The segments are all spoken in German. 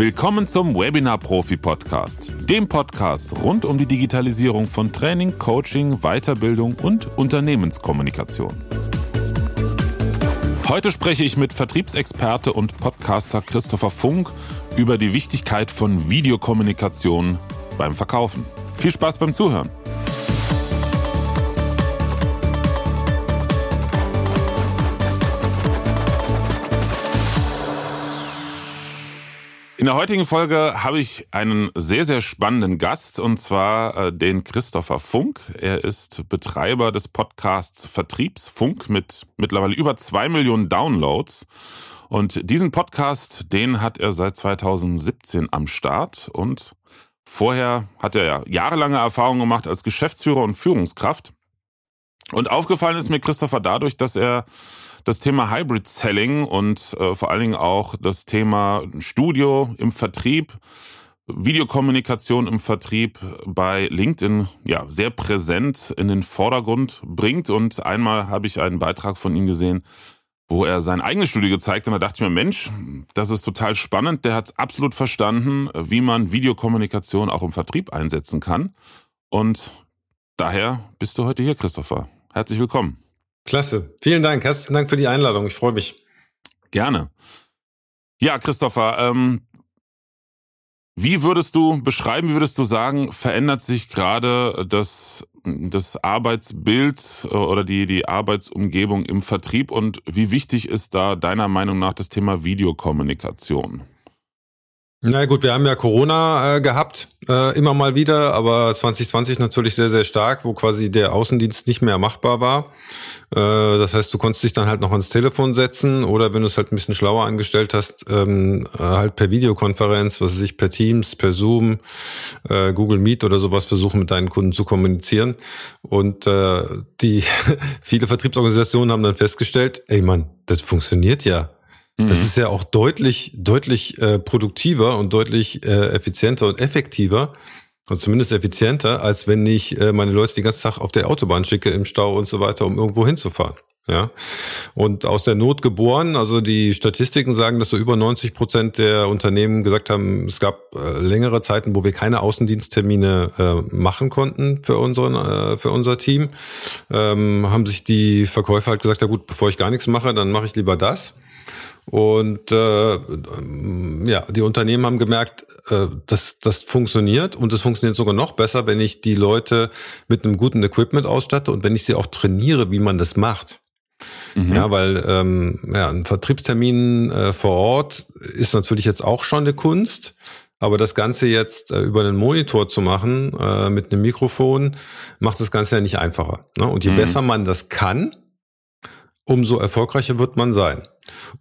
Willkommen zum Webinar Profi Podcast, dem Podcast rund um die Digitalisierung von Training, Coaching, Weiterbildung und Unternehmenskommunikation. Heute spreche ich mit Vertriebsexperte und Podcaster Christopher Funk über die Wichtigkeit von Videokommunikation beim Verkaufen. Viel Spaß beim Zuhören. In der heutigen Folge habe ich einen sehr, sehr spannenden Gast und zwar äh, den Christopher Funk. Er ist Betreiber des Podcasts Vertriebsfunk mit mittlerweile über zwei Millionen Downloads. Und diesen Podcast, den hat er seit 2017 am Start und vorher hat er ja jahrelange Erfahrung gemacht als Geschäftsführer und Führungskraft. Und aufgefallen ist mir Christopher dadurch, dass er das Thema Hybrid Selling und äh, vor allen Dingen auch das Thema Studio im Vertrieb, Videokommunikation im Vertrieb bei LinkedIn ja sehr präsent in den Vordergrund bringt. Und einmal habe ich einen Beitrag von ihm gesehen, wo er sein eigenes Studio gezeigt hat. Und da dachte ich mir, Mensch, das ist total spannend. Der hat absolut verstanden, wie man Videokommunikation auch im Vertrieb einsetzen kann. Und daher bist du heute hier, Christopher. Herzlich willkommen. Klasse. Vielen Dank. Herzlichen Dank für die Einladung. Ich freue mich. Gerne. Ja, Christopher, ähm, wie würdest du beschreiben, wie würdest du sagen, verändert sich gerade das, das Arbeitsbild äh, oder die, die Arbeitsumgebung im Vertrieb und wie wichtig ist da deiner Meinung nach das Thema Videokommunikation? Na gut, wir haben ja Corona äh, gehabt, äh, immer mal wieder, aber 2020 natürlich sehr, sehr stark, wo quasi der Außendienst nicht mehr machbar war. Äh, das heißt, du konntest dich dann halt noch ans Telefon setzen oder wenn du es halt ein bisschen schlauer angestellt hast, ähm, äh, halt per Videokonferenz, was weiß ich, per Teams, per Zoom, äh, Google Meet oder sowas versuchen mit deinen Kunden zu kommunizieren. Und äh, die viele Vertriebsorganisationen haben dann festgestellt, ey Mann, das funktioniert ja. Das mhm. ist ja auch deutlich, deutlich äh, produktiver und deutlich äh, effizienter und effektiver und zumindest effizienter, als wenn ich äh, meine Leute den ganzen Tag auf der Autobahn schicke im Stau und so weiter, um irgendwo hinzufahren. Ja, und aus der Not geboren, also die Statistiken sagen, dass so über 90 Prozent der Unternehmen gesagt haben, es gab äh, längere Zeiten, wo wir keine Außendiensttermine äh, machen konnten für unseren, äh, für unser Team. Ähm, haben sich die Verkäufer halt gesagt, ja gut, bevor ich gar nichts mache, dann mache ich lieber das. Und äh, ja, die Unternehmen haben gemerkt, äh, dass das funktioniert und es funktioniert sogar noch besser, wenn ich die Leute mit einem guten Equipment ausstatte und wenn ich sie auch trainiere, wie man das macht. Mhm. Ja, weil ähm, ja, ein Vertriebstermin äh, vor Ort ist natürlich jetzt auch schon eine Kunst. Aber das Ganze jetzt äh, über einen Monitor zu machen, äh, mit einem Mikrofon, macht das Ganze ja nicht einfacher. Ne? Und je mhm. besser man das kann, umso erfolgreicher wird man sein.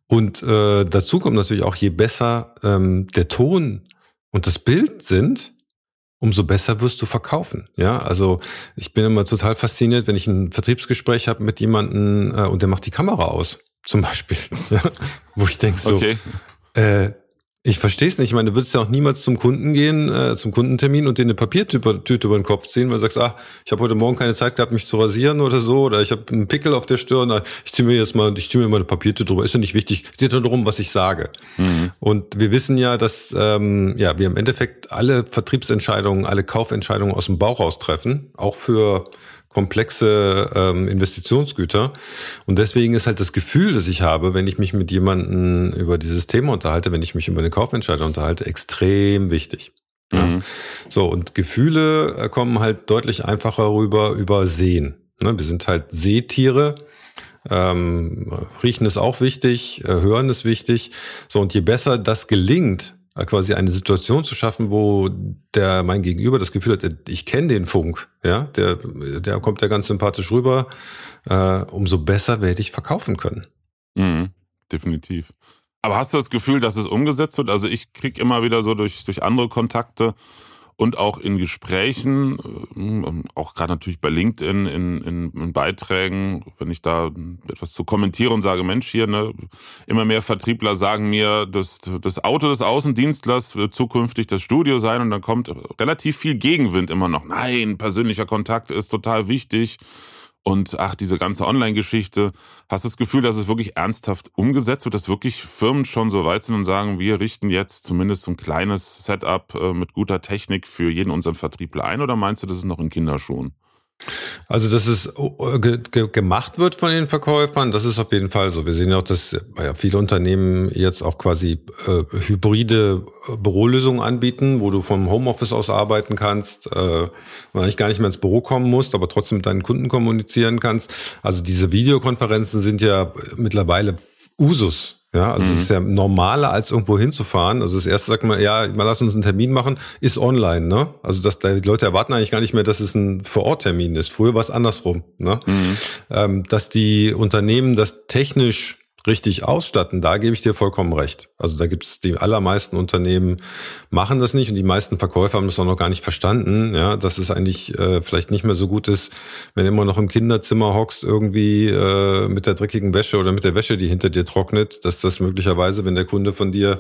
Und äh, dazu kommt natürlich auch, je besser ähm, der Ton und das Bild sind, umso besser wirst du verkaufen. Ja, also ich bin immer total fasziniert, wenn ich ein Vertriebsgespräch habe mit jemandem äh, und der macht die Kamera aus, zum Beispiel, ja, wo ich denke so, okay. äh, ich verstehe es nicht. Ich meine, du würdest ja auch niemals zum Kunden gehen, äh, zum Kundentermin und dir eine Papiertüte über den Kopf ziehen, weil du sagst, ah, ich habe heute Morgen keine Zeit gehabt, mich zu rasieren oder so, oder ich habe einen Pickel auf der Stirn, ich ziehe mir jetzt mal, ich ziehe mir mal eine Papiertüte drüber. Ist ja nicht wichtig. Es geht nur darum, was ich sage. Mhm. Und wir wissen ja, dass ähm, ja wir im Endeffekt alle Vertriebsentscheidungen, alle Kaufentscheidungen aus dem Bauch raus treffen, auch für komplexe ähm, Investitionsgüter. Und deswegen ist halt das Gefühl, das ich habe, wenn ich mich mit jemandem über dieses Thema unterhalte, wenn ich mich über eine Kaufentscheidung unterhalte, extrem wichtig. Ja. Mhm. So, und Gefühle äh, kommen halt deutlich einfacher rüber über Sehen. Ne? Wir sind halt Seetiere. Ähm, riechen ist auch wichtig, äh, hören ist wichtig. So, und je besser das gelingt, quasi eine Situation zu schaffen, wo der mein Gegenüber das Gefühl hat, ich kenne den Funk, ja, der, der kommt ja ganz sympathisch rüber, äh, umso besser werde ich verkaufen können. Mhm, definitiv. Aber hast du das Gefühl, dass es umgesetzt wird? Also ich krieg immer wieder so durch, durch andere Kontakte und auch in Gesprächen, äh, auch gerade natürlich bei LinkedIn, in, in, in, Beiträgen, wenn ich da etwas zu kommentiere und sage, Mensch, hier, ne, immer mehr Vertriebler sagen mir, dass das Auto des Außendienstlers wird zukünftig das Studio sein und dann kommt relativ viel Gegenwind immer noch. Nein, persönlicher Kontakt ist total wichtig. Und ach, diese ganze Online-Geschichte. Hast du das Gefühl, dass es wirklich ernsthaft umgesetzt wird, dass wirklich Firmen schon so weit sind und sagen, wir richten jetzt zumindest so ein kleines Setup äh, mit guter Technik für jeden unseren Vertriebler ein oder meinst du, das ist noch in Kinderschuhen? Also, dass es äh, ge ge gemacht wird von den Verkäufern, das ist auf jeden Fall so. Wir sehen auch, dass ja, viele Unternehmen jetzt auch quasi äh, hybride äh, Bürolösungen anbieten, wo du vom Homeoffice aus arbeiten kannst, äh, und eigentlich gar nicht mehr ins Büro kommen musst, aber trotzdem mit deinen Kunden kommunizieren kannst. Also diese Videokonferenzen sind ja mittlerweile Usus ja, also mhm. es ist ja normaler, als irgendwo hinzufahren. Also das erste sagt man, ja, mal lass uns einen Termin machen, ist online, ne? Also dass die Leute erwarten eigentlich gar nicht mehr, dass es ein Vor-Ort-Termin ist. Früher war es andersrum, ne? Mhm. Ähm, dass die Unternehmen das technisch richtig ausstatten, da gebe ich dir vollkommen recht. Also da gibt es die allermeisten Unternehmen machen das nicht und die meisten Verkäufer haben das auch noch gar nicht verstanden, ja, dass es eigentlich äh, vielleicht nicht mehr so gut ist, wenn du immer noch im Kinderzimmer hockst irgendwie äh, mit der dreckigen Wäsche oder mit der Wäsche, die hinter dir trocknet, dass das möglicherweise, wenn der Kunde von dir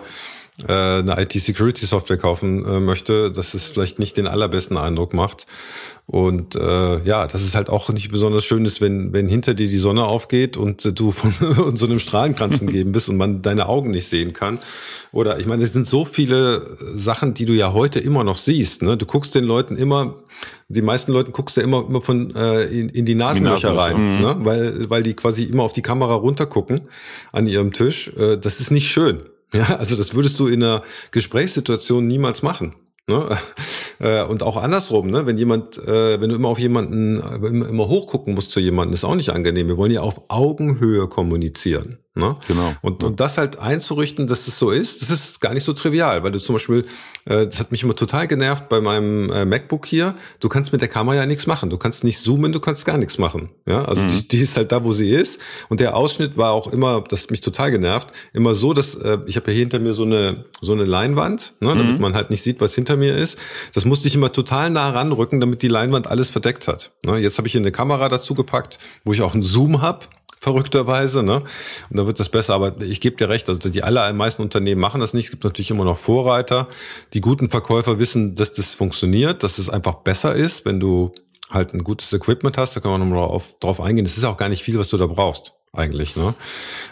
eine IT-Security-Software kaufen äh, möchte, dass es vielleicht nicht den allerbesten Eindruck macht. Und äh, ja, das ist halt auch nicht besonders schön ist, wenn, wenn hinter dir die Sonne aufgeht und du von so einem Strahlenkranz umgeben bist und man deine Augen nicht sehen kann. Oder ich meine, es sind so viele Sachen, die du ja heute immer noch siehst. Ne? Du guckst den Leuten immer, die meisten Leuten guckst du immer, immer von äh, in, in die Nasenlöcher rein, mhm. ne? weil, weil die quasi immer auf die Kamera runtergucken an ihrem Tisch. Äh, das ist nicht schön. Ja, also das würdest du in einer Gesprächssituation niemals machen. Ne? Äh, und auch andersrum, ne? wenn jemand, äh, wenn du immer auf jemanden, immer, immer hochgucken musst zu jemandem, ist auch nicht angenehm. Wir wollen ja auf Augenhöhe kommunizieren. Ne? Genau. Und, und das halt einzurichten, dass es so ist, das ist gar nicht so trivial, weil du zum Beispiel, äh, das hat mich immer total genervt bei meinem äh, MacBook hier, du kannst mit der Kamera ja nichts machen. Du kannst nicht zoomen, du kannst gar nichts machen. Ja, also mhm. die, die ist halt da, wo sie ist. Und der Ausschnitt war auch immer, das hat mich total genervt, immer so, dass äh, ich habe ja hier hinter mir so eine so eine Leinwand, ne, damit mhm. man halt nicht sieht, was hinter mir ist. Das musste ich immer total nah ranrücken, damit die Leinwand alles verdeckt hat. Ne, jetzt habe ich hier eine Kamera dazu gepackt, wo ich auch einen Zoom hab verrückterweise. Ne? Und da wird das besser. Aber ich gebe dir recht, also die allermeisten Unternehmen machen das nicht. Es gibt natürlich immer noch Vorreiter. Die guten Verkäufer wissen, dass das funktioniert, dass es einfach besser ist, wenn du halt ein gutes Equipment hast. Da können wir nochmal drauf, eingehen. Das ist auch gar nicht viel, was du da brauchst eigentlich. Ne?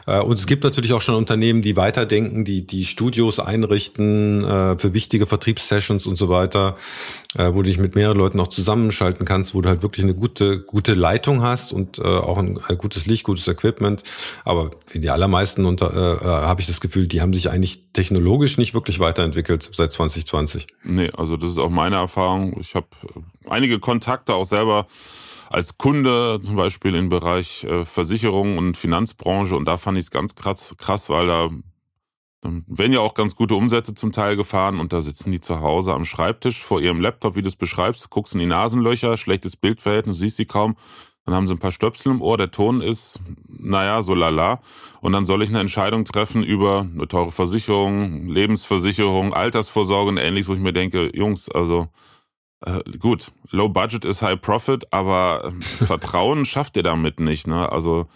Äh, und es gibt natürlich auch schon Unternehmen, die weiterdenken, die die Studios einrichten äh, für wichtige Vertriebssessions und so weiter, äh, wo du dich mit mehreren Leuten auch zusammenschalten kannst, wo du halt wirklich eine gute gute Leitung hast und auch ein gutes Licht, gutes Equipment. Aber für die allermeisten unter, äh, habe ich das Gefühl, die haben sich eigentlich technologisch nicht wirklich weiterentwickelt seit 2020. Nee, also das ist auch meine Erfahrung. Ich habe einige Kontakte auch selber als Kunde zum Beispiel im Bereich äh, Versicherung und Finanzbranche. Und da fand ich es ganz krass, krass, weil da werden ja auch ganz gute Umsätze zum Teil gefahren. Und da sitzen die zu Hause am Schreibtisch vor ihrem Laptop, wie du es beschreibst, guckst in die Nasenlöcher, schlechtes Bildverhältnis, siehst sie kaum, dann haben sie ein paar Stöpsel im Ohr, der Ton ist, naja, so lala. Und dann soll ich eine Entscheidung treffen über eine teure Versicherung, Lebensversicherung, Altersvorsorge und ähnliches, wo ich mir denke, Jungs, also äh, gut, Low Budget ist High Profit, aber ähm, Vertrauen schafft ihr damit nicht. Ne? Also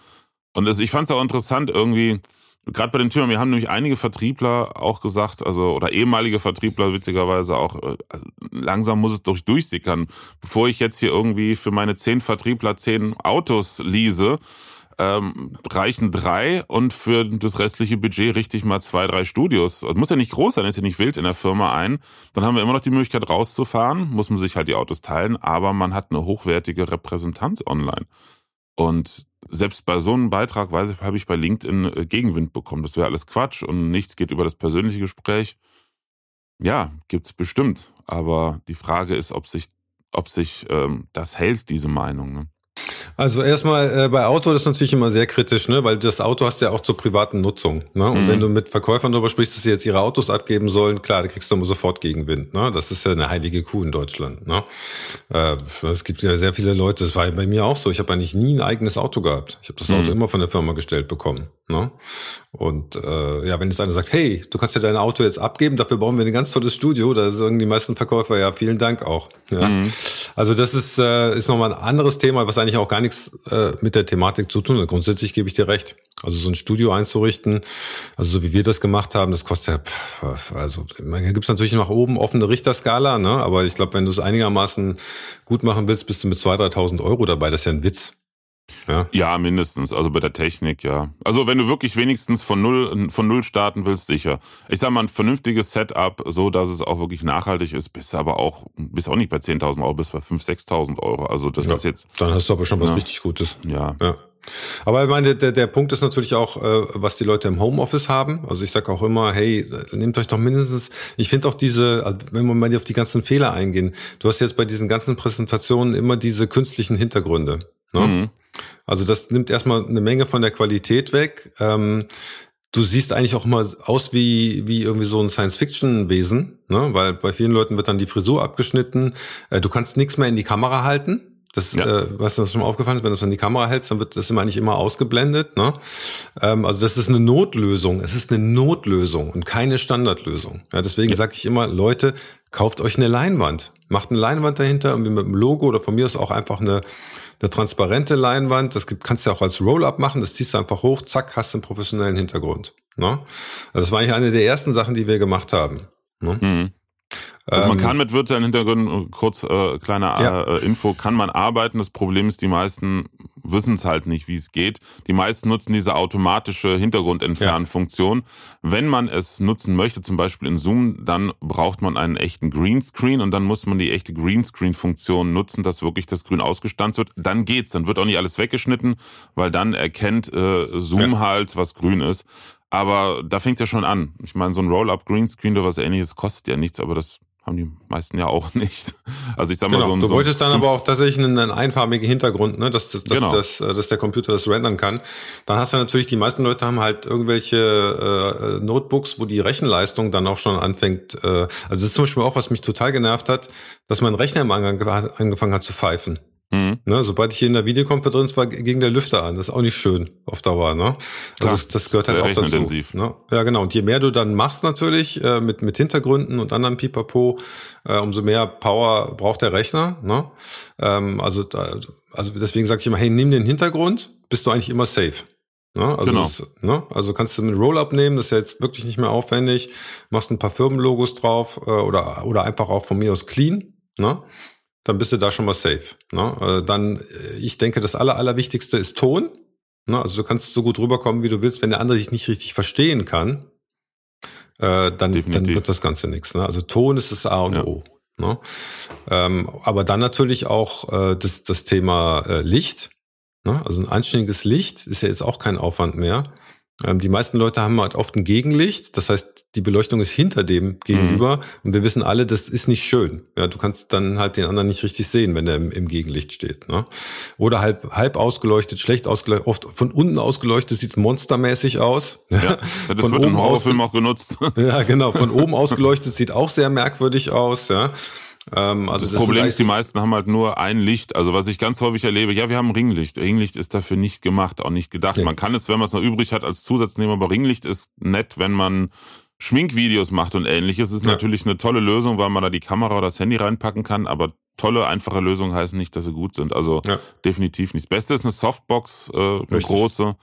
und es, ich fand es auch interessant irgendwie. Gerade bei den Türen, wir haben nämlich einige Vertriebler auch gesagt, also oder ehemalige Vertriebler witzigerweise auch, äh, also, langsam muss es durch durchsickern, bevor ich jetzt hier irgendwie für meine zehn Vertriebler zehn Autos lease, ähm, reichen drei und für das restliche Budget richtig mal zwei, drei Studios. Muss ja nicht groß sein, ist ja nicht wild in der Firma ein. Dann haben wir immer noch die Möglichkeit rauszufahren, muss man sich halt die Autos teilen, aber man hat eine hochwertige Repräsentanz online. Und selbst bei so einem Beitrag, weiß ich, habe ich bei LinkedIn äh, Gegenwind bekommen. Das wäre alles Quatsch und nichts geht über das persönliche Gespräch. Ja, gibt's bestimmt. Aber die Frage ist, ob sich, ob sich ähm, das hält, diese Meinung. Ne? Also erstmal äh, bei Auto das ist natürlich immer sehr kritisch, ne, weil das Auto hast du ja auch zur privaten Nutzung. Ne? Und mhm. wenn du mit Verkäufern darüber sprichst, dass sie jetzt ihre Autos abgeben sollen, klar, da kriegst du immer sofort Gegenwind. Ne? Das ist ja eine heilige Kuh in Deutschland. Ne? Äh, es gibt ja sehr viele Leute, das war ja bei mir auch so. Ich habe eigentlich nie ein eigenes Auto gehabt. Ich habe das Auto mhm. immer von der Firma gestellt bekommen. Ne? Und äh, ja, wenn jetzt einer sagt, hey, du kannst ja dein Auto jetzt abgeben, dafür bauen wir ein ganz tolles Studio, da sagen die meisten Verkäufer, ja, vielen Dank auch. Ja? Mhm. Also das ist, äh, ist nochmal ein anderes Thema, was eigentlich auch gar nichts äh, mit der Thematik zu tun hat. Grundsätzlich gebe ich dir recht. Also so ein Studio einzurichten, also so wie wir das gemacht haben, das kostet ja, also gibt es natürlich nach oben offene Richterskala, ne? aber ich glaube, wenn du es einigermaßen gut machen willst, bist du mit 2.000, 3.000 Euro dabei. Das ist ja ein Witz. Ja. ja, mindestens. Also bei der Technik, ja. Also wenn du wirklich wenigstens von null, von null starten willst, sicher. Ich sag mal, ein vernünftiges Setup, so dass es auch wirklich nachhaltig ist, bist aber auch, bist auch nicht bei 10.000 Euro, bist bei 5.000, 6.000 Euro. Also das ja, ist jetzt. Dann hast du aber schon was ja. richtig Gutes. Ja. ja. Aber ich meine, der, der Punkt ist natürlich auch, äh, was die Leute im Homeoffice haben. Also ich sage auch immer, hey, nehmt euch doch mindestens, ich finde auch diese, also wenn wir mal auf die ganzen Fehler eingehen, du hast jetzt bei diesen ganzen Präsentationen immer diese künstlichen Hintergründe. Ne? Mhm. Also das nimmt erstmal eine Menge von der Qualität weg. Ähm, du siehst eigentlich auch immer aus wie, wie irgendwie so ein Science-Fiction-Wesen, ne? weil bei vielen Leuten wird dann die Frisur abgeschnitten. Äh, du kannst nichts mehr in die Kamera halten. Das, ja. äh, was das schon mal aufgefallen ist, wenn du es in die Kamera hältst, dann wird das immer eigentlich immer ausgeblendet. Ne? Ähm, also das ist eine Notlösung. Es ist eine Notlösung und keine Standardlösung. Ja, deswegen ja. sage ich immer, Leute, kauft euch eine Leinwand. Macht eine Leinwand dahinter, irgendwie mit einem Logo oder von mir ist auch einfach eine, eine transparente Leinwand. Das kannst du ja auch als Roll-Up machen. Das ziehst du einfach hoch, zack, hast einen professionellen Hintergrund. Ne? Also das war eigentlich eine der ersten Sachen, die wir gemacht haben. Ne? Mhm. Also man ähm, kann mit virtuellen Hintergründen, kurz äh, kleine ja. äh, Info, kann man arbeiten. Das Problem ist, die meisten wissen es halt nicht, wie es geht. Die meisten nutzen diese automatische Hintergrundentfernfunktion. Ja. Wenn man es nutzen möchte, zum Beispiel in Zoom, dann braucht man einen echten Greenscreen und dann muss man die echte Greenscreen-Funktion nutzen, dass wirklich das Grün ausgestanzt wird. Dann geht's, dann wird auch nicht alles weggeschnitten, weil dann erkennt äh, Zoom ja. halt, was grün ist. Aber da fängt ja schon an. Ich meine, so ein Roll-up Greenscreen oder was ähnliches kostet ja nichts, aber das haben die meisten ja auch nicht. Also ich sag mal genau. so ein Du wolltest so dann aber auch tatsächlich einen, einen einfarbigen Hintergrund, ne, dass, dass, genau. dass, dass, dass der Computer das rendern kann. Dann hast du natürlich, die meisten Leute haben halt irgendwelche äh, Notebooks, wo die Rechenleistung dann auch schon anfängt. Äh, also das ist zum Beispiel auch, was mich total genervt hat, dass mein Rechner im Angang angefangen hat zu pfeifen. Mhm. Ne, sobald ich hier in der Videokonferenz war, ging der Lüfter an. Das ist auch nicht schön auf Dauer. Ne? Klar, das, das gehört halt auch dazu. Ne? Ja, genau. Und je mehr du dann machst natürlich äh, mit mit Hintergründen und anderen Pipapo, äh, umso mehr Power braucht der Rechner. Ne? Ähm, also da, also deswegen sage ich immer, hey, nimm den Hintergrund, bist du eigentlich immer safe. Ne? Also, genau. das, ne? also kannst du mit Roll-Up nehmen, das ist ja jetzt wirklich nicht mehr aufwendig. Machst ein paar Firmenlogos drauf äh, oder oder einfach auch von mir aus clean. Ne? Dann bist du da schon mal safe. Ne? Äh, dann, äh, ich denke, das Aller, Allerwichtigste ist Ton. Ne? Also du kannst so gut rüberkommen, wie du willst. Wenn der andere dich nicht richtig verstehen kann, äh, dann, dann wird das Ganze nichts. Ne? Also Ton ist das A und ja. O. Ne? Ähm, aber dann natürlich auch äh, das, das Thema äh, Licht. Ne? Also ein anständiges Licht ist ja jetzt auch kein Aufwand mehr. Ähm, die meisten Leute haben halt oft ein Gegenlicht, das heißt, die Beleuchtung ist hinter dem gegenüber mhm. und wir wissen alle, das ist nicht schön. Ja, du kannst dann halt den anderen nicht richtig sehen, wenn der im, im Gegenlicht steht. Ne? Oder halb, halb ausgeleuchtet, schlecht ausgeleuchtet, oft von unten ausgeleuchtet sieht monstermäßig aus. Ja, das von wird im Horrorfilm auch genutzt. Ja, genau. Von oben ausgeleuchtet sieht auch sehr merkwürdig aus. Ja. Ähm, also das, das Problem ist, die meisten haben halt nur ein Licht. Also was ich ganz häufig erlebe, ja, wir haben Ringlicht. Ringlicht ist dafür nicht gemacht, auch nicht gedacht. Nee. Man kann es, wenn man es noch übrig hat, als Zusatz nehmen, aber Ringlicht ist nett, wenn man Schminkvideos macht und ähnliches. Ist ja. natürlich eine tolle Lösung, weil man da die Kamera oder das Handy reinpacken kann, aber tolle, einfache Lösungen heißen nicht, dass sie gut sind. Also ja. definitiv nicht. Das Beste ist eine Softbox, äh, eine Richtig. große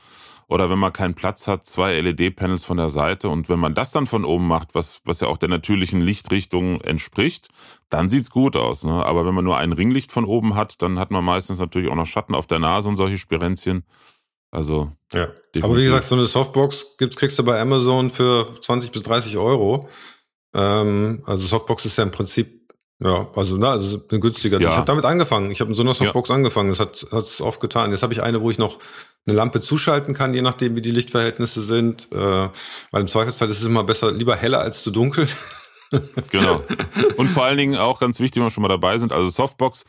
oder wenn man keinen Platz hat, zwei LED-Panels von der Seite. Und wenn man das dann von oben macht, was, was ja auch der natürlichen Lichtrichtung entspricht, dann sieht's gut aus. Ne? Aber wenn man nur ein Ringlicht von oben hat, dann hat man meistens natürlich auch noch Schatten auf der Nase und solche Spirenzchen. Also. Ja. Definitiv. Aber wie gesagt, so eine Softbox gibt's, kriegst du bei Amazon für 20 bis 30 Euro. Ähm, also Softbox ist ja im Prinzip ja, also, na, also eine günstige. Ja. Ich habe damit angefangen. Ich habe in so einer Softbox ja. angefangen. Das hat es oft getan. Jetzt habe ich eine, wo ich noch eine Lampe zuschalten kann, je nachdem, wie die Lichtverhältnisse sind. Äh, weil im Zweifelsfall ist es immer besser, lieber heller als zu dunkel. genau. Und vor allen Dingen auch ganz wichtig, wenn wir schon mal dabei sind, also Softbox.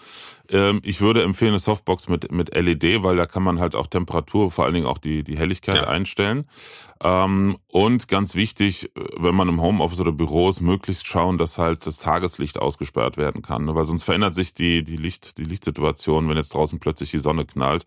Ähm, ich würde empfehlen eine Softbox mit, mit LED, weil da kann man halt auch Temperatur, vor allen Dingen auch die, die Helligkeit ja. einstellen. Ähm, und ganz wichtig, wenn man im Homeoffice oder Büro ist, möglichst schauen, dass halt das Tageslicht ausgesperrt werden kann. Ne? Weil sonst verändert sich die, die, Licht, die Lichtsituation, wenn jetzt draußen plötzlich die Sonne knallt.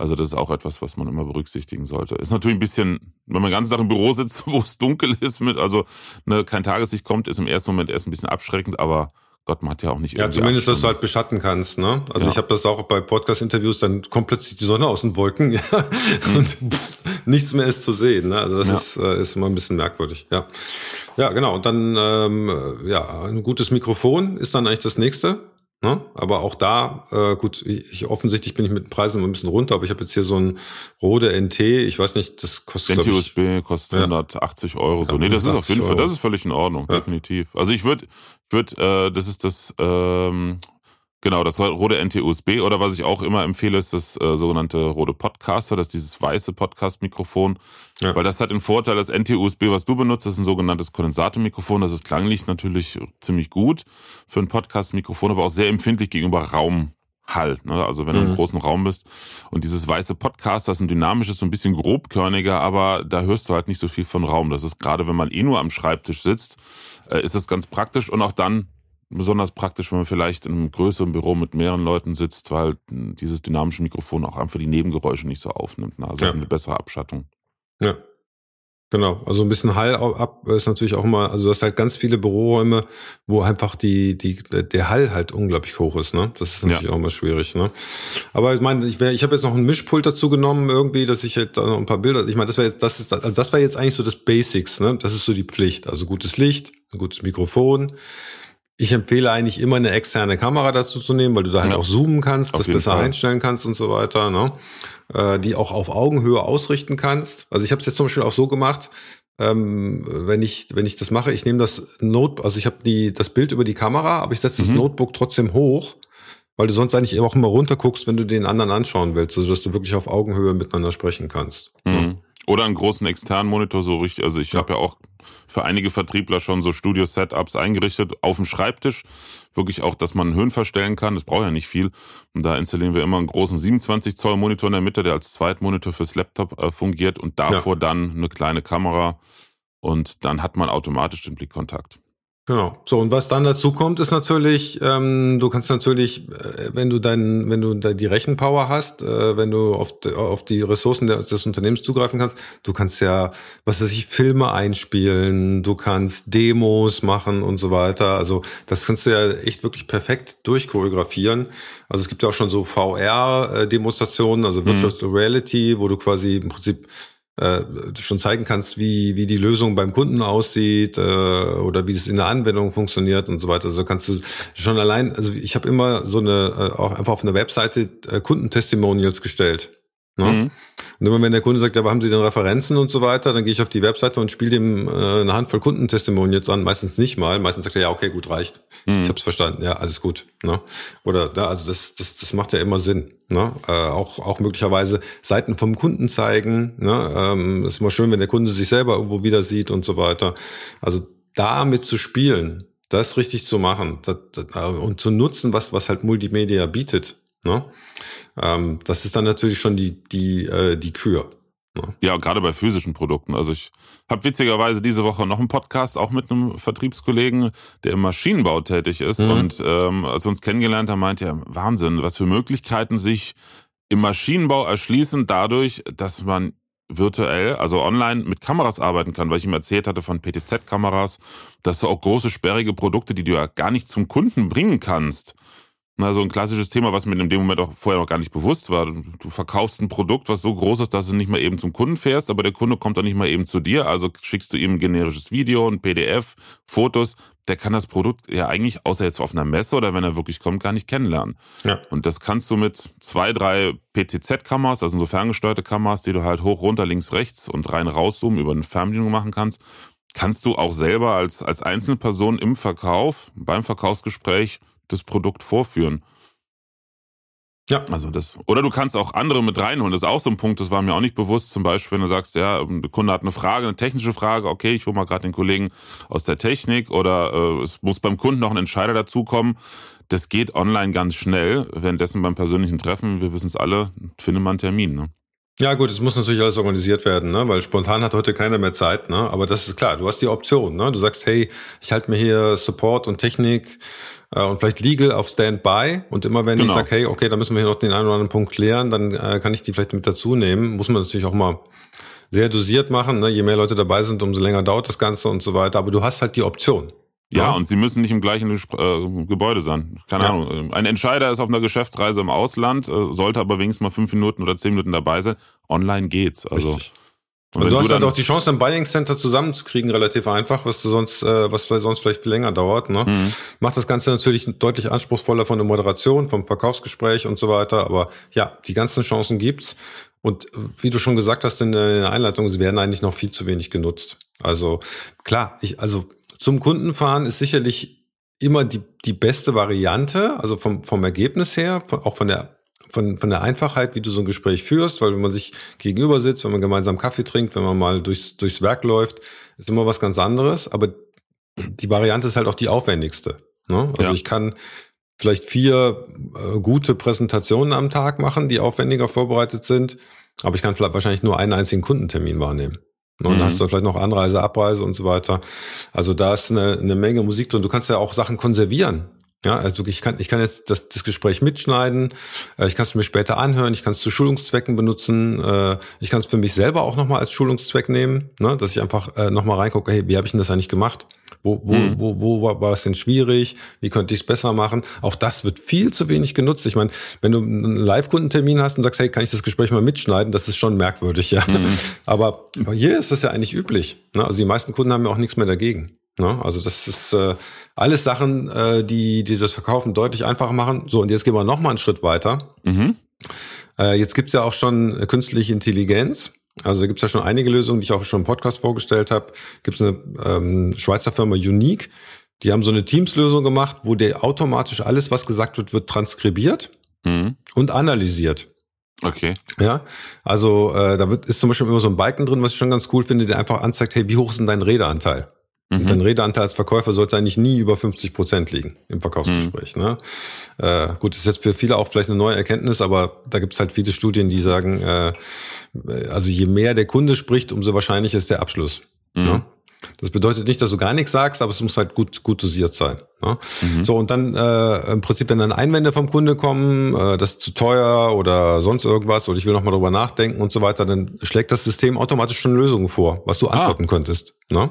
Also das ist auch etwas, was man immer berücksichtigen sollte. Ist natürlich ein bisschen, wenn man den ganzen Tag im Büro sitzt, wo es dunkel ist, mit also ne, kein Tageslicht kommt, ist im ersten Moment erst ein bisschen abschreckend, aber Gott, man hat ja auch nicht Ja, zumindest, dass du halt beschatten kannst, ne? Also ja. ich habe das auch bei Podcast-Interviews, dann kommt plötzlich die Sonne aus den Wolken ja, mhm. und pff, nichts mehr ist zu sehen. Ne? Also das ja. ist, äh, ist immer ein bisschen merkwürdig. Ja, ja, genau. Und dann ähm, ja, ein gutes Mikrofon ist dann eigentlich das nächste. Ne? Aber auch da, äh, gut, ich, offensichtlich bin ich mit den Preisen ein bisschen runter, aber ich habe jetzt hier so ein Rode NT, ich weiß nicht, das kostet. NT USB kostet ja. 180 Euro. So. Nee, das ist auf jeden Fall, das ist völlig in Ordnung, ja. definitiv. Also ich würde, würd, äh, das ist das ähm, Genau, das Rode NT-USB oder was ich auch immer empfehle, ist das äh, sogenannte Rode Podcaster, das ist dieses weiße Podcast-Mikrofon, ja. weil das hat den Vorteil, das NT-USB, was du benutzt, ist ein sogenanntes Kondensatormikrofon, das ist klanglich natürlich ziemlich gut für ein Podcast-Mikrofon, aber auch sehr empfindlich gegenüber Raumhall. Ne? Also wenn du mhm. im großen Raum bist und dieses weiße Podcast, das ist ein dynamisches, so ein bisschen grobkörniger, aber da hörst du halt nicht so viel von Raum. Das ist gerade, wenn man eh nur am Schreibtisch sitzt, äh, ist es ganz praktisch und auch dann besonders praktisch, wenn man vielleicht in einem größeren Büro mit mehreren Leuten sitzt, weil dieses dynamische Mikrofon auch einfach die Nebengeräusche nicht so aufnimmt. Ne? Also ja. eine bessere Abschattung. Ja. Genau, also ein bisschen Hall ab ist natürlich auch immer, also du hast halt ganz viele Büroräume, wo einfach die, die, der Hall halt unglaublich hoch ist, ne? Das ist natürlich ja. auch immer schwierig, ne? Aber ich meine, ich, wär, ich habe jetzt noch ein Mischpult dazu genommen, irgendwie, dass ich jetzt da noch ein paar Bilder, ich meine, das wäre jetzt, das ist, also das war jetzt eigentlich so das Basics, ne? Das ist so die Pflicht. Also gutes Licht, ein gutes Mikrofon, ich empfehle eigentlich immer eine externe Kamera dazu zu nehmen, weil du da halt ja. auch zoomen kannst, das besser Fall. einstellen kannst und so weiter, ne? Äh, die auch auf Augenhöhe ausrichten kannst. Also ich habe es jetzt zum Beispiel auch so gemacht, ähm, wenn ich wenn ich das mache, ich nehme das Note, also ich habe die das Bild über die Kamera, aber ich setze mhm. das Notebook trotzdem hoch, weil du sonst eigentlich auch immer runter guckst, wenn du den anderen anschauen willst, also dass du wirklich auf Augenhöhe miteinander sprechen kannst. Mhm. Ja. Oder einen großen externen Monitor, so richtig. Also ich ja. habe ja auch für einige Vertriebler schon so Studio-Setups eingerichtet auf dem Schreibtisch. Wirklich auch, dass man Höhen verstellen kann. Das braucht ja nicht viel. Und da installieren wir immer einen großen 27 Zoll Monitor in der Mitte, der als Zweitmonitor fürs Laptop äh, fungiert und davor ja. dann eine kleine Kamera. Und dann hat man automatisch den Blickkontakt. Genau. So, und was dann dazu kommt, ist natürlich, ähm, du kannst natürlich, äh, wenn du dein, wenn du die Rechenpower hast, äh, wenn du auf, auf die Ressourcen des Unternehmens zugreifen kannst, du kannst ja, was weiß ich, Filme einspielen, du kannst Demos machen und so weiter. Also das kannst du ja echt wirklich perfekt durchchoreografieren. Also es gibt ja auch schon so VR-Demonstrationen, also Virtual mhm. Reality, wo du quasi im Prinzip äh, schon zeigen kannst, wie, wie die Lösung beim Kunden aussieht äh, oder wie es in der Anwendung funktioniert und so weiter. Also kannst du schon allein, also ich habe immer so eine, äh, auch einfach auf eine Webseite äh, Kundentestimonials gestellt. Ne? Mhm. Und immer wenn der Kunde sagt, ja, aber haben Sie denn Referenzen und so weiter, dann gehe ich auf die Webseite und spiele dem äh, eine Handvoll Kundentestimonials an. Meistens nicht mal. Meistens sagt er, ja, okay, gut, reicht. Mhm. Ich habe es verstanden. Ja, alles gut. Ne? Oder ja, also das, das, das macht ja immer Sinn. Ne? Äh, auch, auch möglicherweise Seiten vom Kunden zeigen. Ne? Ähm, ist immer schön, wenn der Kunde sich selber irgendwo wieder sieht und so weiter. Also damit zu spielen, das richtig zu machen das, das, äh, und zu nutzen, was, was halt Multimedia bietet. Ne? Ähm, das ist dann natürlich schon die, die, äh, die Kür. Ne? Ja, gerade bei physischen Produkten. Also ich habe witzigerweise diese Woche noch einen Podcast, auch mit einem Vertriebskollegen, der im Maschinenbau tätig ist. Mhm. Und ähm, als wir uns kennengelernt haben, meinte er, Wahnsinn, was für Möglichkeiten sich im Maschinenbau erschließen, dadurch, dass man virtuell, also online mit Kameras arbeiten kann, weil ich ihm erzählt hatte von PTZ-Kameras, dass du auch große, sperrige Produkte, die du ja gar nicht zum Kunden bringen kannst, na, so ein klassisches Thema, was mir in dem Moment auch vorher noch gar nicht bewusst war. Du verkaufst ein Produkt, was so groß ist, dass du nicht mal eben zum Kunden fährst, aber der Kunde kommt dann nicht mal eben zu dir. Also schickst du ihm ein generisches Video, ein PDF, Fotos. Der kann das Produkt ja eigentlich, außer jetzt auf einer Messe oder wenn er wirklich kommt, gar nicht kennenlernen. Ja. Und das kannst du mit zwei, drei PTZ-Kameras, also so ferngesteuerte Kameras, die du halt hoch, runter, links, rechts und rein rauszoomen über eine Fernbedienung machen kannst, kannst du auch selber als, als einzelne Person im Verkauf, beim Verkaufsgespräch das Produkt vorführen. Ja. Also das, oder du kannst auch andere mit reinholen. Das ist auch so ein Punkt, das war mir auch nicht bewusst. Zum Beispiel, wenn du sagst, ja, der Kunde hat eine Frage, eine technische Frage, okay, ich hole mal gerade den Kollegen aus der Technik oder äh, es muss beim Kunden noch ein Entscheider dazukommen. Das geht online ganz schnell. Währenddessen beim persönlichen Treffen, wir wissen es alle, findet man einen Termin. Ne? Ja gut, es muss natürlich alles organisiert werden, ne? weil spontan hat heute keiner mehr Zeit. Ne? Aber das ist klar, du hast die Option. Ne? Du sagst, hey, ich halte mir hier Support und Technik äh, und vielleicht Legal auf Standby und immer wenn genau. ich sage, hey, okay, da müssen wir hier noch den einen oder anderen Punkt klären, dann äh, kann ich die vielleicht mit dazu nehmen. Muss man natürlich auch mal sehr dosiert machen. Ne? Je mehr Leute dabei sind, umso länger dauert das Ganze und so weiter. Aber du hast halt die Option. Ja, ja, und sie müssen nicht im gleichen äh, Gebäude sein. Keine ja. Ahnung. Ein Entscheider ist auf einer Geschäftsreise im Ausland, äh, sollte aber wenigstens mal fünf Minuten oder zehn Minuten dabei sein. Online geht's. Also Richtig. Und, und du hast halt auch die Chance, ein Buying Center zusammenzukriegen, relativ einfach, was du sonst, äh, was sonst vielleicht viel länger dauert. Ne? Mhm. Macht das Ganze natürlich deutlich anspruchsvoller von der Moderation, vom Verkaufsgespräch und so weiter. Aber ja, die ganzen Chancen gibt's. Und wie du schon gesagt hast in der Einleitung, sie werden eigentlich noch viel zu wenig genutzt. Also klar, ich, also zum Kundenfahren ist sicherlich immer die, die beste Variante, also vom, vom Ergebnis her, auch von der von, von der Einfachheit, wie du so ein Gespräch führst, weil wenn man sich gegenüber sitzt, wenn man gemeinsam Kaffee trinkt, wenn man mal durchs, durchs Werk läuft, ist immer was ganz anderes. Aber die Variante ist halt auch die aufwendigste. Ne? Also ja. ich kann vielleicht vier äh, gute Präsentationen am Tag machen, die aufwendiger vorbereitet sind, aber ich kann vielleicht wahrscheinlich nur einen einzigen Kundentermin wahrnehmen. Ne? Und mhm. dann hast du vielleicht noch Anreise, Abreise und so weiter. Also da ist eine, eine Menge Musik drin. Du kannst ja auch Sachen konservieren. Ja, also ich kann, ich kann jetzt das, das Gespräch mitschneiden, äh, ich kann es mir später anhören, ich kann es zu Schulungszwecken benutzen, äh, ich kann es für mich selber auch nochmal als Schulungszweck nehmen, ne, dass ich einfach äh, nochmal reingucke, hey, wie habe ich denn das eigentlich gemacht? Wo, wo, hm. wo, wo war, war es denn schwierig? Wie könnte ich es besser machen? Auch das wird viel zu wenig genutzt. Ich meine, wenn du einen Live-Kundentermin hast und sagst, hey, kann ich das Gespräch mal mitschneiden, das ist schon merkwürdig, ja. Hm. Aber hier ist das ja eigentlich üblich. Ne? Also die meisten Kunden haben ja auch nichts mehr dagegen. Ne? Also das ist äh, alles Sachen, äh, die, die das Verkaufen deutlich einfacher machen. So, und jetzt gehen wir noch mal einen Schritt weiter. Mhm. Äh, jetzt gibt's ja auch schon künstliche Intelligenz. Also da gibt's ja schon einige Lösungen, die ich auch schon im Podcast vorgestellt habe. Gibt's eine ähm, Schweizer Firma Unique. Die haben so eine Teams-Lösung gemacht, wo der automatisch alles, was gesagt wird, wird transkribiert mhm. und analysiert. Okay. Ja, also äh, da wird, ist zum Beispiel immer so ein Balken drin, was ich schon ganz cool finde, der einfach anzeigt, hey, wie hoch ist denn dein Redeanteil? Mhm. Und dein Redeanteil als Verkäufer sollte eigentlich nie über 50 Prozent liegen im Verkaufsgespräch. Mhm. Ne? Äh, gut, das ist jetzt für viele auch vielleicht eine neue Erkenntnis, aber da gibt es halt viele Studien, die sagen, äh, also je mehr der Kunde spricht, umso wahrscheinlicher ist der Abschluss. Mhm. Ne? Das bedeutet nicht, dass du gar nichts sagst, aber es muss halt gut, gut dosiert sein. Ne? Mhm. So, und dann äh, im Prinzip, wenn dann Einwände vom Kunde kommen, äh, das ist zu teuer oder sonst irgendwas, oder ich will nochmal drüber nachdenken und so weiter, dann schlägt das System automatisch schon Lösungen vor, was du ah. antworten könntest. Ne?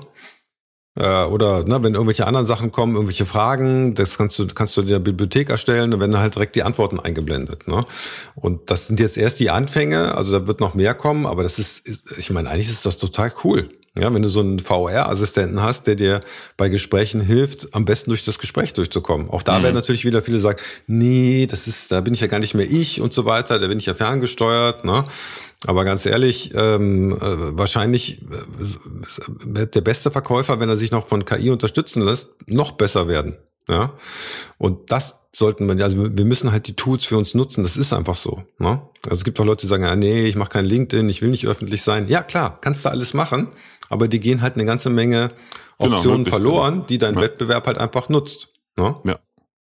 Äh, oder ne, wenn irgendwelche anderen Sachen kommen, irgendwelche Fragen, das kannst du kannst du in der Bibliothek erstellen, dann werden halt direkt die Antworten eingeblendet. Ne? Und das sind jetzt erst die Anfänge, also da wird noch mehr kommen, aber das ist, ich meine, eigentlich ist das total cool. Ja, wenn du so einen VR-Assistenten hast, der dir bei Gesprächen hilft, am besten durch das Gespräch durchzukommen. Auch da mhm. werden natürlich wieder viele sagen, nee, das ist, da bin ich ja gar nicht mehr ich und so weiter, da bin ich ja ferngesteuert. Ne? Aber ganz ehrlich, ähm, äh, wahrscheinlich äh, wird der beste Verkäufer, wenn er sich noch von KI unterstützen lässt, noch besser werden. Ja, und das sollten wir, also wir müssen halt die Tools für uns nutzen. Das ist einfach so. Ne? Also es gibt auch Leute, die sagen, ja, nee, ich mache kein LinkedIn, ich will nicht öffentlich sein. Ja, klar, kannst du alles machen, aber die gehen halt eine ganze Menge genau, Optionen genau, verloren, die dein ja. Wettbewerb halt einfach nutzt. Ne? Ja,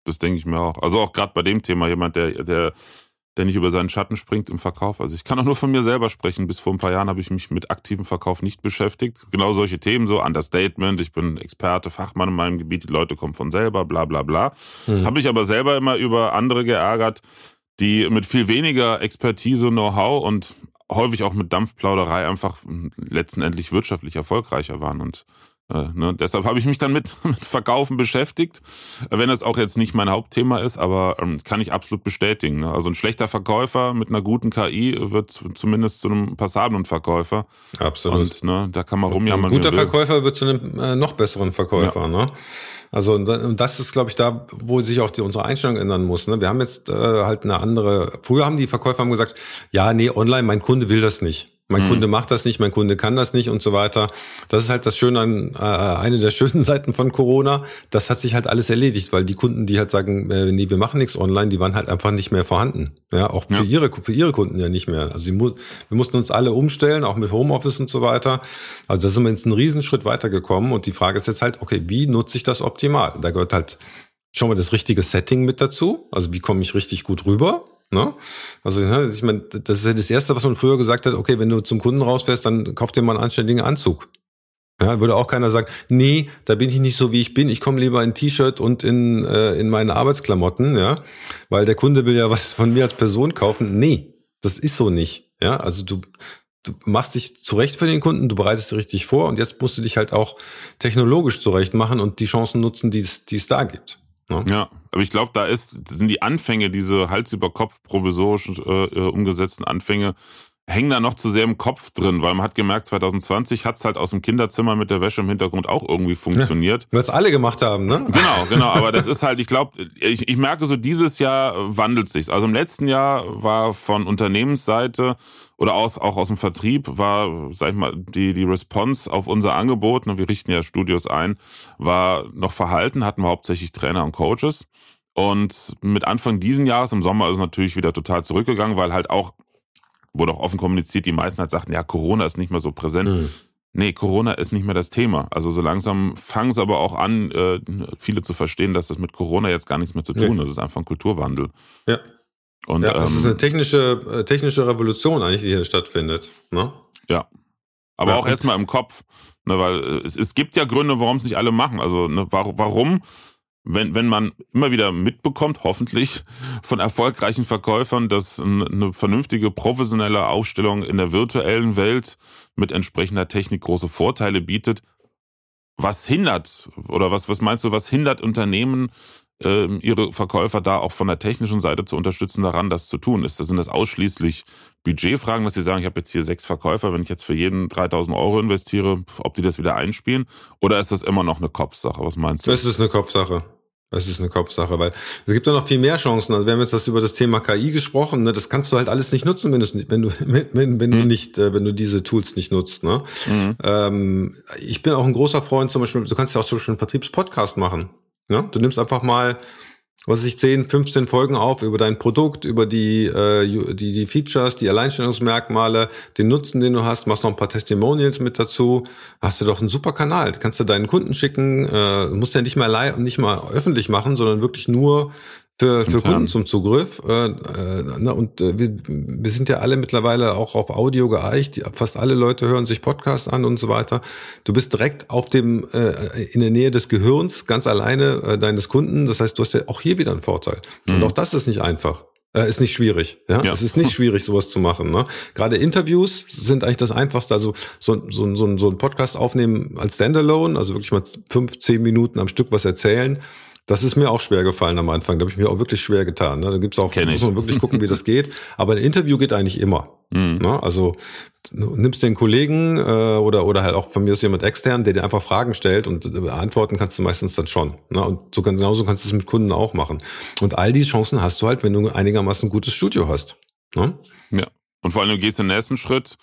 das denke ich mir auch. Also auch gerade bei dem Thema, jemand, der, der der nicht über seinen Schatten springt im Verkauf. Also ich kann auch nur von mir selber sprechen. Bis vor ein paar Jahren habe ich mich mit aktivem Verkauf nicht beschäftigt. Genau solche Themen, so Understatement, ich bin Experte, Fachmann in meinem Gebiet, die Leute kommen von selber, bla bla bla. Mhm. Habe ich aber selber immer über andere geärgert, die mit viel weniger Expertise, Know-how und häufig auch mit Dampfplauderei einfach letztendlich wirtschaftlich erfolgreicher waren. Und äh, ne? Deshalb habe ich mich dann mit, mit Verkaufen beschäftigt, wenn es auch jetzt nicht mein Hauptthema ist, aber ähm, kann ich absolut bestätigen. Ne? Also ein schlechter Verkäufer mit einer guten KI wird zumindest zu einem passablen Verkäufer. Absolut. Und ne, da kann man rumjammern. Ein guter Verkäufer wird zu einem äh, noch besseren Verkäufer. Ja. Ne? Also und das ist, glaube ich, da, wo sich auch die, unsere Einstellung ändern muss. Ne? Wir haben jetzt äh, halt eine andere. Früher haben die Verkäufer haben gesagt, ja, nee, online, mein Kunde will das nicht. Mein mhm. Kunde macht das nicht, mein Kunde kann das nicht und so weiter. Das ist halt das Schöne an äh, eine der schönen Seiten von Corona. Das hat sich halt alles erledigt, weil die Kunden, die halt sagen, äh, nee, wir machen nichts online, die waren halt einfach nicht mehr vorhanden. Ja, auch für ja. ihre für ihre Kunden ja nicht mehr. Also sie, wir mussten uns alle umstellen, auch mit Homeoffice und so weiter. Also da sind wir jetzt einen Riesenschritt weitergekommen und die Frage ist jetzt halt, okay, wie nutze ich das optimal? Da gehört halt schon mal das richtige Setting mit dazu. Also wie komme ich richtig gut rüber? Ne? Also ne, ich meine, das ist ja das Erste, was man früher gesagt hat, okay, wenn du zum Kunden rausfährst, dann kauf dir mal einen anständigen Anzug. Ja, würde auch keiner sagen, nee, da bin ich nicht so, wie ich bin. Ich komme lieber in T-Shirt und in, äh, in meine Arbeitsklamotten, ja, weil der Kunde will ja was von mir als Person kaufen. Nee, das ist so nicht. Ja, also du, du machst dich zurecht für den Kunden, du bereitest dich richtig vor und jetzt musst du dich halt auch technologisch zurecht machen und die Chancen nutzen, die es, die es da gibt. Ne? Ja, aber ich glaube, da ist, sind die Anfänge, diese Hals über Kopf provisorisch äh, äh, umgesetzten Anfänge, hängen da noch zu sehr im Kopf drin, weil man hat gemerkt, 2020 hat's halt aus dem Kinderzimmer mit der Wäsche im Hintergrund auch irgendwie funktioniert. Ja, es alle gemacht haben, ne? Genau, genau. Aber das ist halt, ich glaube, ich, ich merke so, dieses Jahr wandelt sich's. Also im letzten Jahr war von Unternehmensseite oder aus, auch aus dem Vertrieb war, sag ich mal, die, die Response auf unser Angebot, ne, wir richten ja Studios ein, war noch verhalten, hatten wir hauptsächlich Trainer und Coaches. Und mit Anfang diesen Jahres, im Sommer, ist es natürlich wieder total zurückgegangen, weil halt auch, wurde auch offen kommuniziert, die meisten halt sagten, ja, Corona ist nicht mehr so präsent. Mhm. Nee, Corona ist nicht mehr das Thema. Also so langsam fangen es aber auch an, äh, viele zu verstehen, dass das mit Corona jetzt gar nichts mehr zu tun nee. ist. Es ist einfach ein Kulturwandel. Ja. Und, ja, das ähm, ist eine technische, äh, technische Revolution eigentlich, die hier stattfindet. Ne? Ja. Aber ja, auch erstmal im Kopf. Ne, weil äh, es, es gibt ja Gründe, warum es nicht alle machen. Also ne, warum wenn, wenn man immer wieder mitbekommt, hoffentlich von erfolgreichen Verkäufern, dass eine vernünftige professionelle Aufstellung in der virtuellen Welt mit entsprechender Technik große Vorteile bietet, was hindert oder was, was meinst du, was hindert Unternehmen, äh, ihre Verkäufer da auch von der technischen Seite zu unterstützen, daran das zu tun? Ist das, sind das ausschließlich Budgetfragen, dass sie sagen, ich habe jetzt hier sechs Verkäufer, wenn ich jetzt für jeden 3000 Euro investiere, ob die das wieder einspielen? Oder ist das immer noch eine Kopfsache? Was meinst du? Das ist eine Kopfsache. Das ist eine Kopfsache, weil es gibt ja noch viel mehr Chancen. Also wir haben jetzt das über das Thema KI gesprochen. Ne? Das kannst du halt alles nicht nutzen, wenn, wenn du wenn, wenn mhm. du nicht, äh, wenn du diese Tools nicht nutzt. Ne? Mhm. Ähm, ich bin auch ein großer Freund. Zum Beispiel, du kannst ja auch so einen Vertriebspodcast machen. Ne? Du nimmst einfach mal was ich 10, 15 Folgen auf über dein Produkt, über die, äh, die, die Features, die Alleinstellungsmerkmale, den Nutzen, den du hast, machst noch ein paar Testimonials mit dazu, hast du doch einen super Kanal. Kannst du deinen Kunden schicken, äh, musst ja nicht mal nicht mal öffentlich machen, sondern wirklich nur für, für Kunden zum Zugriff. Äh, äh, na, und äh, wir, wir sind ja alle mittlerweile auch auf Audio geeicht. Fast alle Leute hören sich Podcasts an und so weiter. Du bist direkt auf dem äh, in der Nähe des Gehirns, ganz alleine äh, deines Kunden. Das heißt, du hast ja auch hier wieder einen Vorteil. Mhm. Und auch das ist nicht einfach. Äh, ist nicht schwierig. Ja? ja, es ist nicht schwierig, sowas zu machen. Ne? Gerade Interviews sind eigentlich das Einfachste. Also so, so, so, so ein Podcast aufnehmen als Standalone, also wirklich mal fünf, zehn Minuten am Stück was erzählen das ist mir auch schwer gefallen am Anfang. Da habe ich mir auch wirklich schwer getan. Ne? Da gibt's auch, Kenn muss man wirklich gucken, wie das geht. Aber ein Interview geht eigentlich immer. Mhm. Ne? Also du nimmst den Kollegen äh, oder oder halt auch von mir aus jemand extern, der dir einfach Fragen stellt und äh, antworten kannst du meistens dann schon. Ne? Und so genauso kannst du es mit Kunden auch machen. Und all diese Chancen hast du halt, wenn du einigermaßen ein gutes Studio hast. Ne? Ja. Und vor allem du gehst den nächsten Schritt.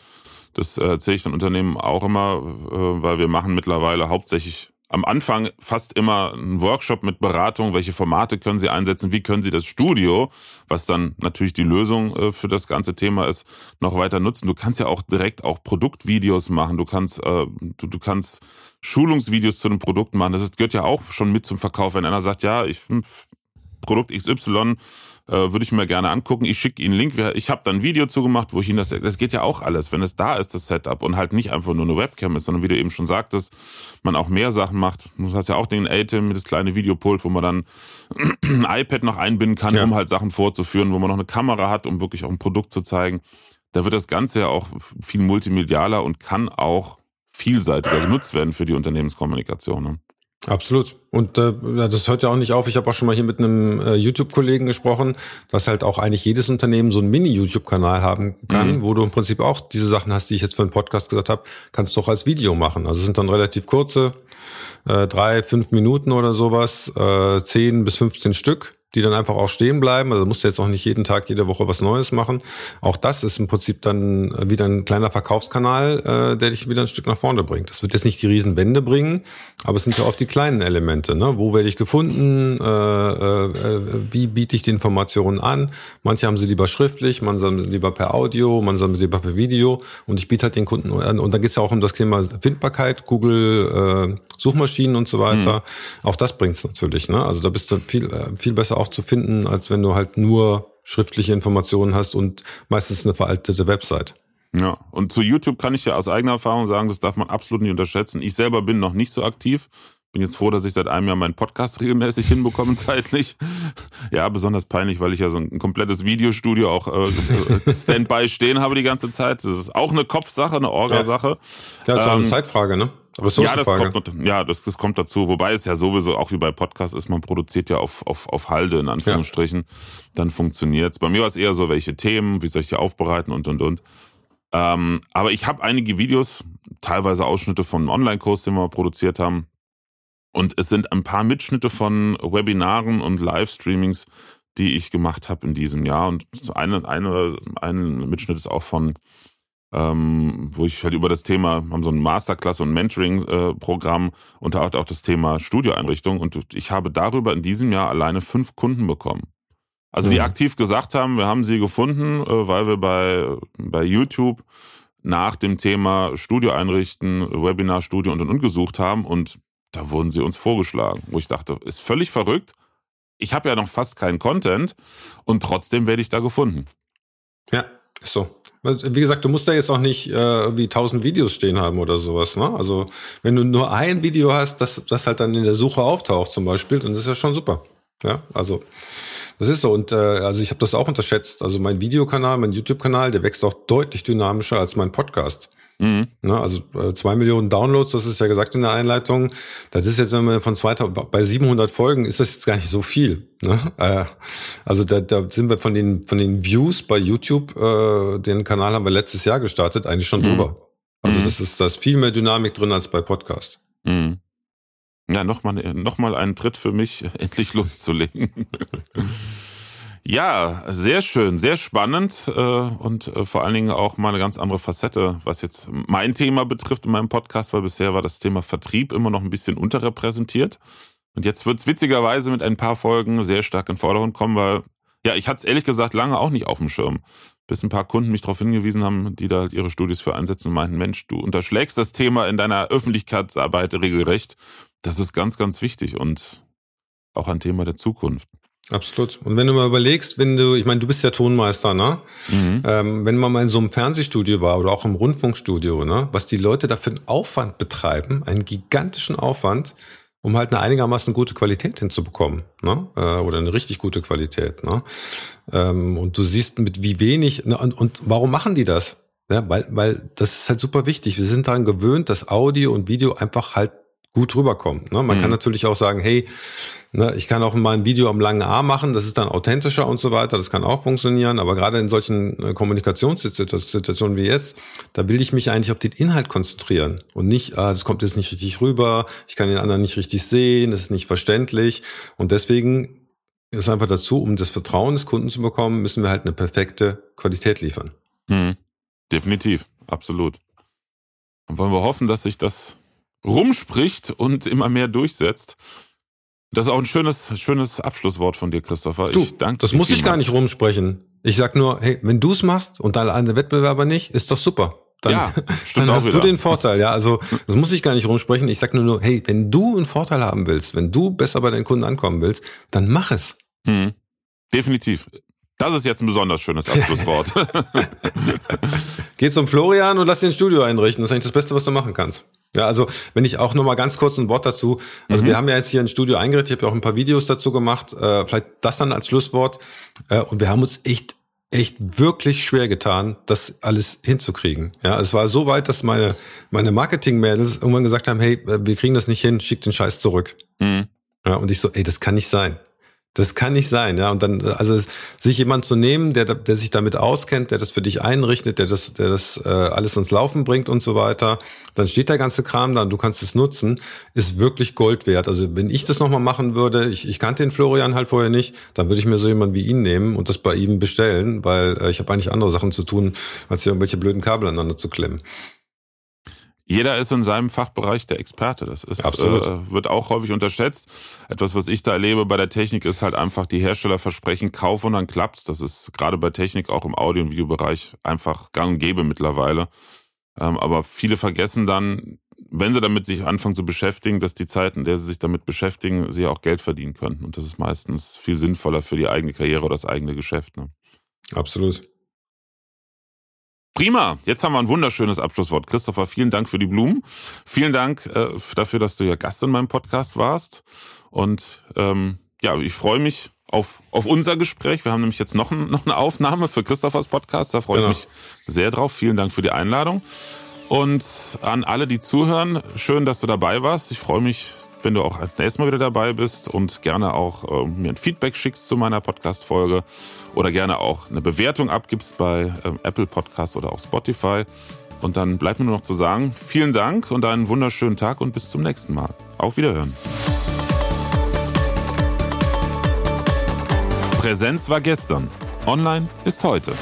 Das erzähle ich den Unternehmen auch immer, äh, weil wir machen mittlerweile hauptsächlich am Anfang fast immer ein Workshop mit Beratung, welche Formate können Sie einsetzen, wie können Sie das Studio, was dann natürlich die Lösung äh, für das ganze Thema ist, noch weiter nutzen. Du kannst ja auch direkt auch Produktvideos machen, du kannst, äh, du, du kannst Schulungsvideos zu einem Produkt machen. Das ist, gehört ja auch schon mit zum Verkauf, wenn einer sagt, ja, ich Produkt XY äh, würde ich mir gerne angucken. Ich schicke Ihnen einen Link. Ich habe dann ein Video zugemacht, wo ich Ihnen das. Das geht ja auch alles, wenn es da ist, das Setup und halt nicht einfach nur eine Webcam ist, sondern wie du eben schon sagtest, man auch mehr Sachen macht. Du hast ja auch den ATEM, das kleine Videopult, wo man dann ein iPad noch einbinden kann, ja. um halt Sachen vorzuführen, wo man noch eine Kamera hat, um wirklich auch ein Produkt zu zeigen. Da wird das Ganze ja auch viel multimedialer und kann auch vielseitiger genutzt werden für die Unternehmenskommunikation. Absolut. Und äh, das hört ja auch nicht auf. Ich habe auch schon mal hier mit einem äh, YouTube-Kollegen gesprochen, dass halt auch eigentlich jedes Unternehmen so einen Mini-YouTube-Kanal haben kann, mhm. wo du im Prinzip auch diese Sachen hast, die ich jetzt für einen Podcast gesagt habe, kannst du auch als Video machen. Also sind dann relativ kurze, äh, drei, fünf Minuten oder sowas, äh, zehn bis 15 Stück die dann einfach auch stehen bleiben. Also musst du jetzt auch nicht jeden Tag, jede Woche was Neues machen. Auch das ist im Prinzip dann wieder ein kleiner Verkaufskanal, äh, der dich wieder ein Stück nach vorne bringt. Das wird jetzt nicht die Riesenwände bringen, aber es sind ja oft die kleinen Elemente. Ne? Wo werde ich gefunden? Äh, äh, wie biete ich die Informationen an? Manche haben sie lieber schriftlich, manche haben sie lieber per Audio, manche haben sie lieber per Video. Und ich biete halt den Kunden an. Und dann geht es ja auch um das Thema Findbarkeit, Google, äh, Suchmaschinen und so weiter. Mhm. Auch das bringt's natürlich. Ne? Also da bist du viel, äh, viel besser auch zu finden, als wenn du halt nur schriftliche Informationen hast und meistens eine veraltete Website. Ja, und zu YouTube kann ich ja aus eigener Erfahrung sagen, das darf man absolut nicht unterschätzen. Ich selber bin noch nicht so aktiv. Bin jetzt froh, dass ich seit einem Jahr meinen Podcast regelmäßig hinbekomme zeitlich. Ja, besonders peinlich, weil ich ja so ein komplettes Videostudio auch äh, Standby stehen habe die ganze Zeit. Das ist auch eine Kopfsache, eine Orgasache. Ja, ist ähm, auch eine Zeitfrage, ne? Ja, das kommt, ja das, das kommt dazu. Wobei es ja sowieso auch wie bei Podcasts ist, man produziert ja auf, auf, auf Halde in Anführungsstrichen. Ja. Dann funktioniert's. Bei mir war es eher so, welche Themen, wie soll ich die aufbereiten und und und. Ähm, aber ich habe einige Videos, teilweise Ausschnitte von einem Online-Kurs, den wir produziert haben. Und es sind ein paar Mitschnitte von Webinaren und Livestreamings, die ich gemacht habe in diesem Jahr. Und eine, eine, ein Mitschnitt ist auch von, ähm, wo ich halt über das Thema, haben so ein Masterclass- und Mentoring-Programm äh, und da auch das Thema Studioeinrichtung. Und ich habe darüber in diesem Jahr alleine fünf Kunden bekommen. Also die mhm. aktiv gesagt haben, wir haben sie gefunden, äh, weil wir bei, bei YouTube nach dem Thema Studio einrichten, Webinar-Studio und und und gesucht haben und da wurden sie uns vorgeschlagen, wo ich dachte, ist völlig verrückt. Ich habe ja noch fast keinen Content und trotzdem werde ich da gefunden. Ja, ist so. Wie gesagt, du musst da jetzt auch nicht äh, wie tausend Videos stehen haben oder sowas. Ne? Also wenn du nur ein Video hast, das, das halt dann in der Suche auftaucht zum Beispiel, dann ist das schon super. Ja, also das ist so. Und äh, also ich habe das auch unterschätzt. Also mein Videokanal, mein YouTube-Kanal, der wächst auch deutlich dynamischer als mein Podcast. Mhm. Ne, also äh, zwei Millionen Downloads, das ist ja gesagt in der Einleitung. Das ist jetzt, wenn man von 2000, bei 700 Folgen ist das jetzt gar nicht so viel. Ne? Äh, also da, da sind wir von den von den Views bei YouTube, äh, den Kanal haben wir letztes Jahr gestartet, eigentlich schon mhm. drüber. Also mhm. das ist da ist viel mehr Dynamik drin als bei Podcast. Mhm. Ja, nochmal noch mal einen Tritt für mich, endlich loszulegen. ja, sehr schön, sehr spannend äh, und äh, vor allen Dingen auch mal eine ganz andere Facette, was jetzt mein Thema betrifft in meinem Podcast, weil bisher war das Thema Vertrieb immer noch ein bisschen unterrepräsentiert. Und jetzt wird's witzigerweise mit ein paar Folgen sehr stark in Vordergrund kommen, weil ja, ich hatte es ehrlich gesagt lange auch nicht auf dem Schirm bis ein paar Kunden mich darauf hingewiesen haben, die da halt ihre Studios für einsetzen und meinten, Mensch, du unterschlägst das Thema in deiner Öffentlichkeitsarbeit regelrecht. Das ist ganz, ganz wichtig und auch ein Thema der Zukunft. Absolut. Und wenn du mal überlegst, wenn du, ich meine, du bist ja Tonmeister, ne? Mhm. Ähm, wenn man mal in so einem Fernsehstudio war oder auch im Rundfunkstudio, ne? Was die Leute da für einen Aufwand betreiben, einen gigantischen Aufwand, um halt eine einigermaßen gute Qualität hinzubekommen, ne? Äh, oder eine richtig gute Qualität, ne? Ähm, und du siehst mit wie wenig, ne? und, und warum machen die das? Ja, weil, weil das ist halt super wichtig. Wir sind daran gewöhnt, dass Audio und Video einfach halt gut rüberkommt. Ne? Man mhm. kann natürlich auch sagen, hey, ne, ich kann auch mal ein Video am langen Arm machen, das ist dann authentischer und so weiter, das kann auch funktionieren, aber gerade in solchen äh, Kommunikationssituationen wie jetzt, da will ich mich eigentlich auf den Inhalt konzentrieren und nicht, ah, das kommt jetzt nicht richtig rüber, ich kann den anderen nicht richtig sehen, das ist nicht verständlich und deswegen ist einfach dazu, um das Vertrauen des Kunden zu bekommen, müssen wir halt eine perfekte Qualität liefern. Mhm. Definitiv, absolut. Dann wollen wir hoffen, dass sich das rumspricht und immer mehr durchsetzt. Das ist auch ein schönes, schönes Abschlusswort von dir, Christopher. Du, ich danke das muss ich gar nicht rumsprechen. Ich sag nur, hey, wenn du es machst und deine andere Wettbewerber nicht, ist doch super. Dann, ja, dann hast du den Vorteil, ja. Also das muss ich gar nicht rumsprechen. Ich sag nur, nur, hey, wenn du einen Vorteil haben willst, wenn du besser bei deinen Kunden ankommen willst, dann mach es. Hm. Definitiv. Das ist jetzt ein besonders schönes Abschlusswort. Geh zum Florian und lass den Studio einrichten. Das ist eigentlich das Beste, was du machen kannst. Ja, also wenn ich auch noch mal ganz kurz ein Wort dazu. Also mhm. wir haben ja jetzt hier ein Studio eingerichtet. Ich habe ja auch ein paar Videos dazu gemacht. Äh, vielleicht das dann als Schlusswort. Äh, und wir haben uns echt echt wirklich schwer getan, das alles hinzukriegen. Ja, es war so weit, dass meine meine Marketing-Mädels irgendwann gesagt haben, hey, äh, wir kriegen das nicht hin, schick den Scheiß zurück. Mhm. Ja, und ich so, ey, das kann nicht sein. Das kann nicht sein, ja. Und dann, also sich jemand zu nehmen, der, der sich damit auskennt, der das für dich einrichtet, der das, der das äh, alles ins Laufen bringt und so weiter, dann steht der ganze Kram da und du kannst es nutzen, ist wirklich Gold wert. Also wenn ich das nochmal machen würde, ich, ich kannte den Florian halt vorher nicht, dann würde ich mir so jemanden wie ihn nehmen und das bei ihm bestellen, weil äh, ich habe eigentlich andere Sachen zu tun, als hier irgendwelche blöden Kabel aneinander zu klemmen jeder ist in seinem Fachbereich der Experte. Das ist, äh, wird auch häufig unterschätzt. Etwas, was ich da erlebe bei der Technik, ist halt einfach, die Hersteller versprechen, kauf und dann klappt's. Das ist gerade bei Technik auch im Audio- und Videobereich einfach gang und gäbe mittlerweile. Ähm, aber viele vergessen dann, wenn sie damit sich anfangen zu beschäftigen, dass die Zeit, in der sie sich damit beschäftigen, sie auch Geld verdienen können. Und das ist meistens viel sinnvoller für die eigene Karriere oder das eigene Geschäft. Ne? Absolut. Prima, jetzt haben wir ein wunderschönes Abschlusswort. Christopher, vielen Dank für die Blumen. Vielen Dank äh, dafür, dass du ja Gast in meinem Podcast warst. Und ähm, ja, ich freue mich auf, auf unser Gespräch. Wir haben nämlich jetzt noch, noch eine Aufnahme für Christophers Podcast. Da freue genau. ich mich sehr drauf. Vielen Dank für die Einladung. Und an alle, die zuhören, schön, dass du dabei warst. Ich freue mich wenn du auch nächstes Mal wieder dabei bist und gerne auch äh, mir ein Feedback schickst zu meiner Podcast-Folge oder gerne auch eine Bewertung abgibst bei äh, Apple Podcasts oder auch Spotify. Und dann bleibt mir nur noch zu sagen, vielen Dank und einen wunderschönen Tag und bis zum nächsten Mal. Auf Wiederhören. Präsenz war gestern. Online ist heute.